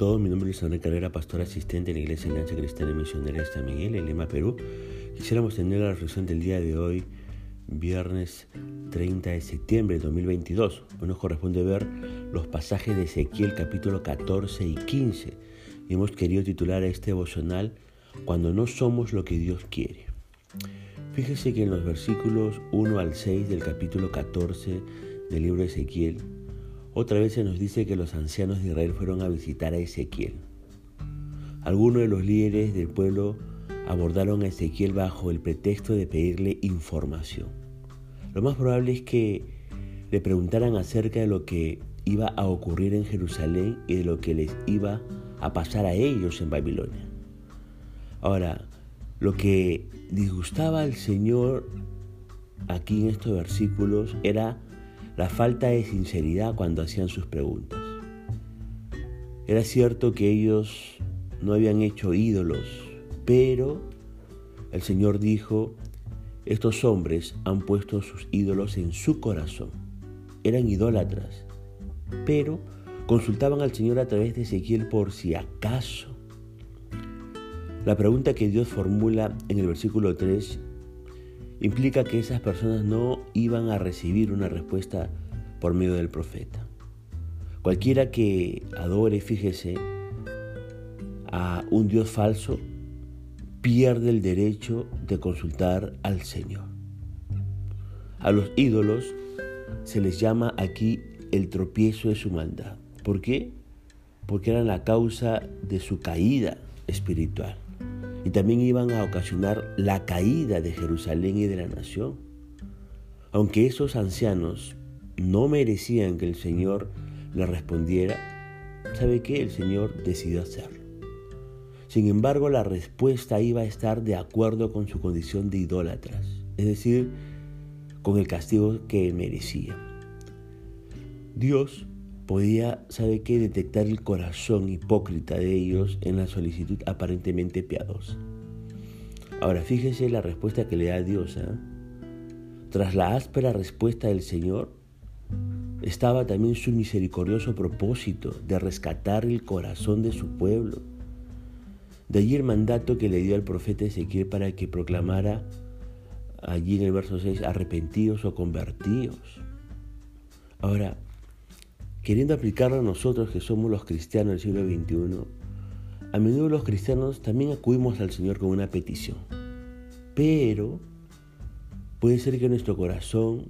todos, mi nombre es André Carrera, pastor asistente en la Iglesia Alianza Cristiana y Misionera de San Miguel, en Lima, Perú. Quisiéramos tener la reflexión del día de hoy, viernes 30 de septiembre de 2022. Hoy nos corresponde ver los pasajes de Ezequiel capítulo 14 y 15. Y hemos querido titular a este devocional Cuando no somos lo que Dios quiere. Fíjese que en los versículos 1 al 6 del capítulo 14 del libro de Ezequiel, otra vez se nos dice que los ancianos de Israel fueron a visitar a Ezequiel. Algunos de los líderes del pueblo abordaron a Ezequiel bajo el pretexto de pedirle información. Lo más probable es que le preguntaran acerca de lo que iba a ocurrir en Jerusalén y de lo que les iba a pasar a ellos en Babilonia. Ahora, lo que disgustaba al Señor aquí en estos versículos era la falta de sinceridad cuando hacían sus preguntas. Era cierto que ellos no habían hecho ídolos, pero el Señor dijo, estos hombres han puesto sus ídolos en su corazón. Eran idólatras, pero consultaban al Señor a través de Ezequiel por si acaso. La pregunta que Dios formula en el versículo 3 implica que esas personas no iban a recibir una respuesta por medio del profeta. Cualquiera que adore, fíjese, a un Dios falso, pierde el derecho de consultar al Señor. A los ídolos se les llama aquí el tropiezo de su maldad. ¿Por qué? Porque eran la causa de su caída espiritual y también iban a ocasionar la caída de Jerusalén y de la nación. Aunque esos ancianos no merecían que el Señor les respondiera, ¿sabe qué? El Señor decidió hacerlo. Sin embargo, la respuesta iba a estar de acuerdo con su condición de idólatras, es decir, con el castigo que merecía. Dios podía, ¿sabe qué?, detectar el corazón hipócrita de ellos en la solicitud aparentemente piadosa. Ahora fíjese la respuesta que le da Dios. ¿eh? Tras la áspera respuesta del Señor, estaba también su misericordioso propósito de rescatar el corazón de su pueblo. De allí el mandato que le dio al profeta Ezequiel para que proclamara allí en el verso 6, arrepentidos o convertidos. Ahora, queriendo aplicarlo a nosotros que somos los cristianos del siglo XXI, a menudo los cristianos también acudimos al Señor con una petición. Pero puede ser que nuestro corazón,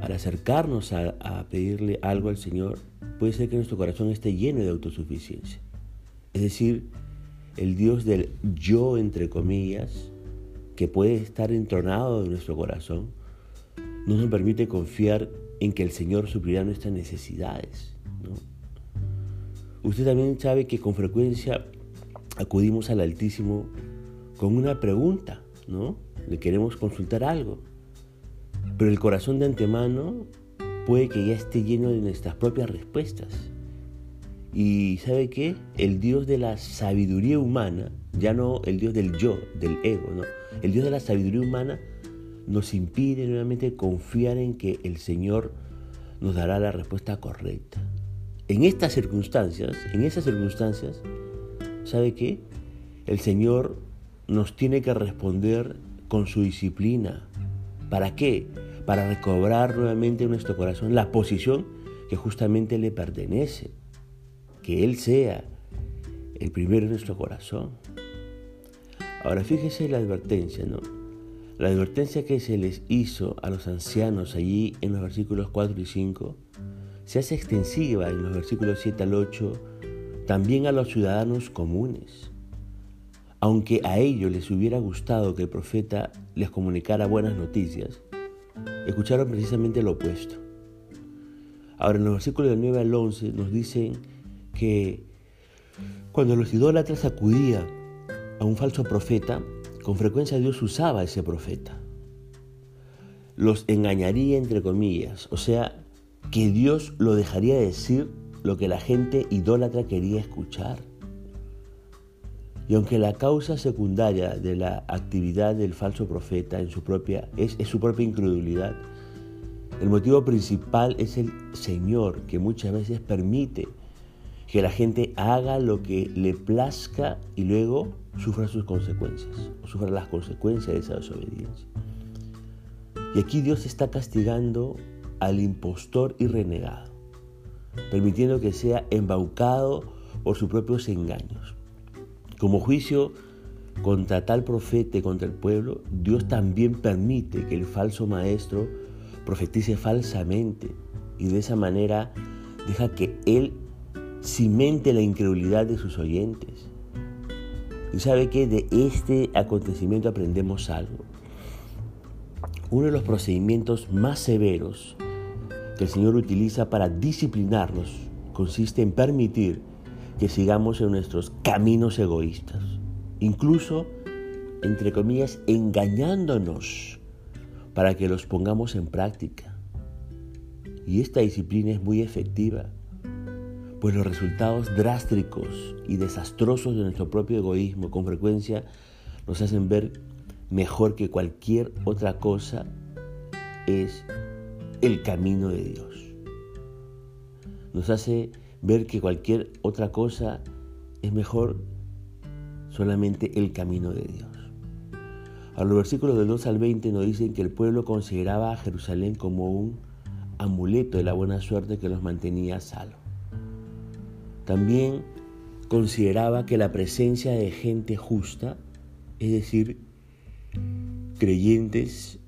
al acercarnos a, pedirle algo al Señor, puede ser que nuestro corazón esté lleno de autosuficiencia. Es decir, el Dios del yo, entre comillas, que puede estar entronado en nuestro corazón, no nos permite confiar en que el Señor suplirá nuestras necesidades. Usted también sabe que con frecuencia acudimos al Altísimo con una pregunta, ¿no? Le queremos consultar algo. Pero el corazón de antemano puede que ya esté lleno de nuestras propias respuestas. Y ¿sabe qué? El Dios de la sabiduría humana, ya no el Dios del yo, del ego, ¿no? El Dios de la sabiduría humana nos impide nuevamente confiar en que el Señor nos dará la respuesta correcta. En estas circunstancias, en esas circunstancias, ¿sabe qué? El Señor nos tiene que responder con su disciplina. ¿Para qué? Para recobrar nuevamente en nuestro corazón la posición que justamente le pertenece. Que Él sea el primero en nuestro corazón. Ahora fíjese la advertencia, ¿no? La advertencia que se les hizo a los ancianos allí en los versículos 4 y 5 se hace extensiva en los versículos 7 al 8 también a los ciudadanos comunes. Aunque a ellos les hubiera gustado que el profeta les comunicara buenas noticias, escucharon precisamente lo opuesto. Ahora en los versículos del 9 al 11 nos dicen que cuando los idólatras acudían a un falso profeta, con frecuencia Dios usaba a ese profeta. Los engañaría entre comillas, o sea, que Dios lo dejaría decir lo que la gente idólatra quería escuchar. Y aunque la causa secundaria de la actividad del falso profeta en su propia, es, es su propia incredulidad, el motivo principal es el Señor que muchas veces permite que la gente haga lo que le plazca y luego sufra sus consecuencias, o sufra las consecuencias de esa desobediencia. Y aquí Dios está castigando al impostor y renegado, permitiendo que sea embaucado por sus propios engaños. Como juicio contra tal profeta y contra el pueblo, Dios también permite que el falso maestro profetice falsamente y de esa manera deja que él cimente la incredulidad de sus oyentes. Y sabe que de este acontecimiento aprendemos algo. Uno de los procedimientos más severos que el Señor utiliza para disciplinarnos consiste en permitir que sigamos en nuestros caminos egoístas, incluso, entre comillas, engañándonos para que los pongamos en práctica. Y esta disciplina es muy efectiva, pues los resultados drásticos y desastrosos de nuestro propio egoísmo con frecuencia nos hacen ver mejor que cualquier otra cosa es el camino de Dios. Nos hace ver que cualquier otra cosa es mejor solamente el camino de Dios. A los versículos del 2 al 20 nos dicen que el pueblo consideraba a Jerusalén como un amuleto de la buena suerte que los mantenía a salvo. También consideraba que la presencia de gente justa, es decir, creyentes,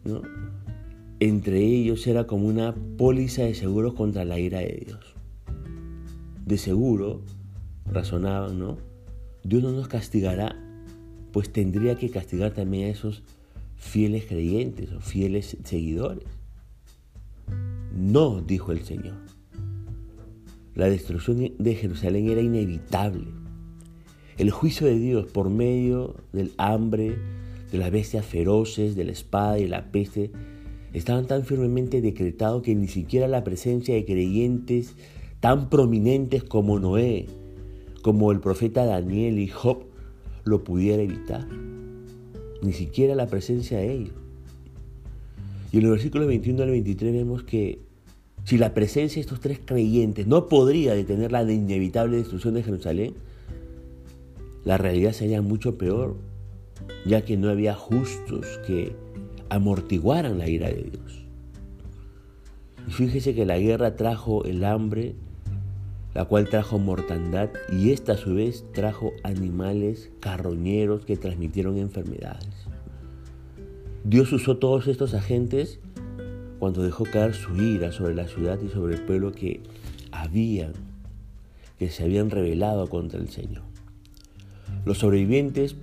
entre ellos era como una póliza de seguros contra la ira de Dios. De seguro, razonaban, ¿no? Dios no nos castigará, pues tendría que castigar también a esos fieles creyentes o fieles seguidores. No, dijo el Señor. La destrucción de Jerusalén era inevitable. El juicio de Dios por medio del hambre, de las bestias feroces, de la espada y la peste, estaban tan firmemente decretados que ni siquiera la presencia de creyentes tan prominentes como Noé, como el profeta Daniel y Job lo pudiera evitar. Ni siquiera la presencia de ellos. Y en los versículos 21 al 23 vemos que si la presencia de estos tres creyentes no podría detener la inevitable destrucción de Jerusalén, la realidad sería mucho peor, ya que no había justos que amortiguaran la ira de Dios. Y fíjese que la guerra trajo el hambre, la cual trajo mortandad, y esta a su vez trajo animales carroñeros que transmitieron enfermedades. Dios usó todos estos agentes cuando dejó caer su ira sobre la ciudad y sobre el pueblo que habían, que se habían rebelado contra el Señor. Los sobrevivientes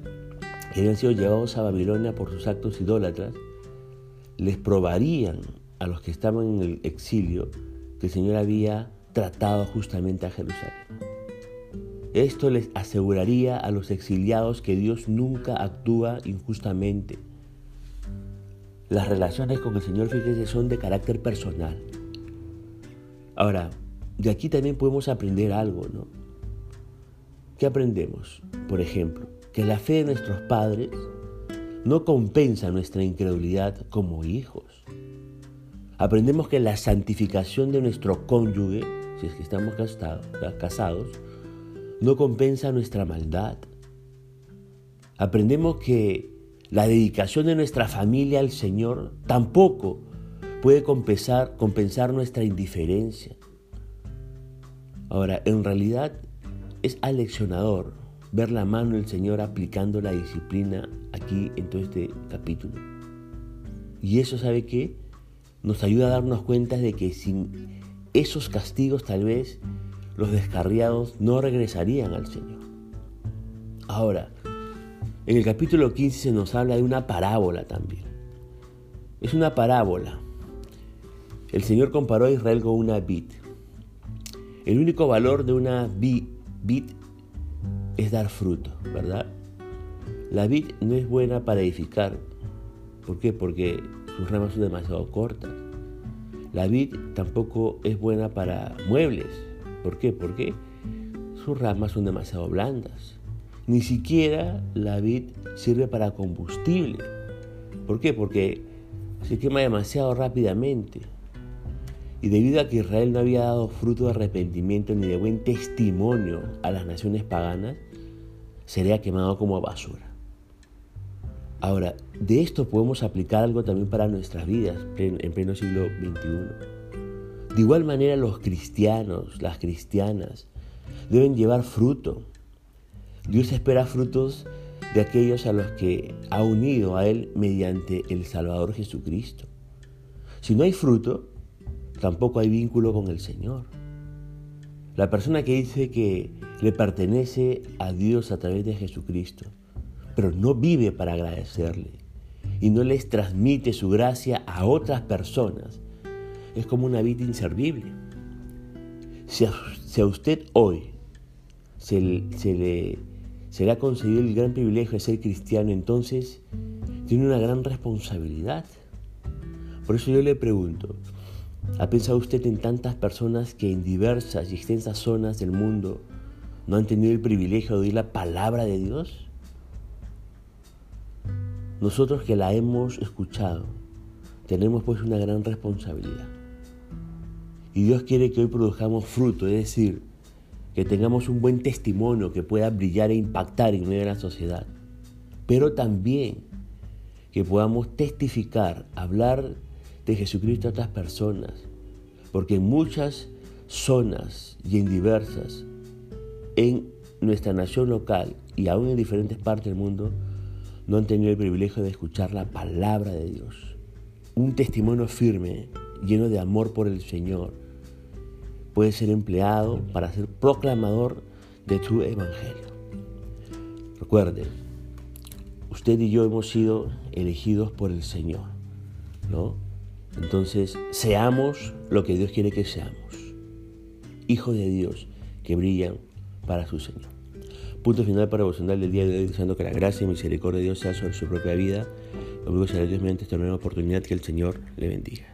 que habían sido llevados a Babilonia por sus actos idólatras, les probarían a los que estaban en el exilio que el Señor había tratado justamente a Jerusalén. Esto les aseguraría a los exiliados que Dios nunca actúa injustamente. Las relaciones con el Señor, fíjese, son de carácter personal. Ahora, de aquí también podemos aprender algo, ¿no? ¿Qué aprendemos? Por ejemplo, que la fe de nuestros padres no compensa nuestra incredulidad como hijos. Aprendemos que la santificación de nuestro cónyuge, si es que estamos casados, no compensa nuestra maldad. Aprendemos que la dedicación de nuestra familia al Señor tampoco puede compensar, compensar nuestra indiferencia. Ahora, en realidad es aleccionador ver la mano del Señor aplicando la disciplina aquí en todo este capítulo. Y eso, ¿sabe qué? Nos ayuda a darnos cuenta de que sin esos castigos tal vez los descarriados no regresarían al Señor. Ahora, en el capítulo 15 se nos habla de una parábola también. Es una parábola. El Señor comparó a Israel con una vid. El único valor de una vid es dar fruto, ¿verdad? La vid no es buena para edificar. ¿Por qué? Porque sus ramas son demasiado cortas. La vid tampoco es buena para muebles. ¿Por qué? Porque sus ramas son demasiado blandas. Ni siquiera la vid sirve para combustible. ¿Por qué? Porque se quema demasiado rápidamente. Y debido a que Israel no había dado fruto de arrepentimiento ni de buen testimonio a las naciones paganas, sería quemado como basura. Ahora, de esto podemos aplicar algo también para nuestras vidas en pleno siglo XXI. De igual manera los cristianos, las cristianas, deben llevar fruto. Dios espera frutos de aquellos a los que ha unido a Él mediante el Salvador Jesucristo. Si no hay fruto, tampoco hay vínculo con el Señor. La persona que dice que le pertenece a Dios a través de Jesucristo, pero no vive para agradecerle y no les transmite su gracia a otras personas, es como una vida inservible. Si a, usted hoy se le se le ha concedido el gran privilegio de ser cristiano, entonces tiene una gran responsabilidad. Por eso yo le pregunto, ¿ha pensado usted en tantas personas que en diversas y extensas zonas del mundo no han tenido el privilegio de oír la palabra de Dios? Nosotros que la hemos escuchado, tenemos pues una gran responsabilidad. Y Dios quiere que hoy produjamos fruto, es decir, que tengamos un buen testimonio que pueda brillar e impactar en medio de la sociedad, pero también que podamos testificar, hablar de Jesucristo a otras personas, porque en muchas zonas y en diversas, en nuestra nación local y aún en diferentes partes del mundo, no han tenido el privilegio de escuchar la palabra de Dios. Un testimonio firme, lleno de amor por el Señor, puede ser empleado para ser proclamador de tu evangelio. Recuerde, usted y yo hemos sido elegidos por el Señor, ¿no? Entonces, seamos lo que Dios quiere que seamos. Hijos de Dios que brillan para su Señor. Punto final para devocional del día de hoy, deseando que la gracia y misericordia de Dios sea sobre su propia vida. Conmigo será Dios mediante esta nueva oportunidad que el Señor le bendiga.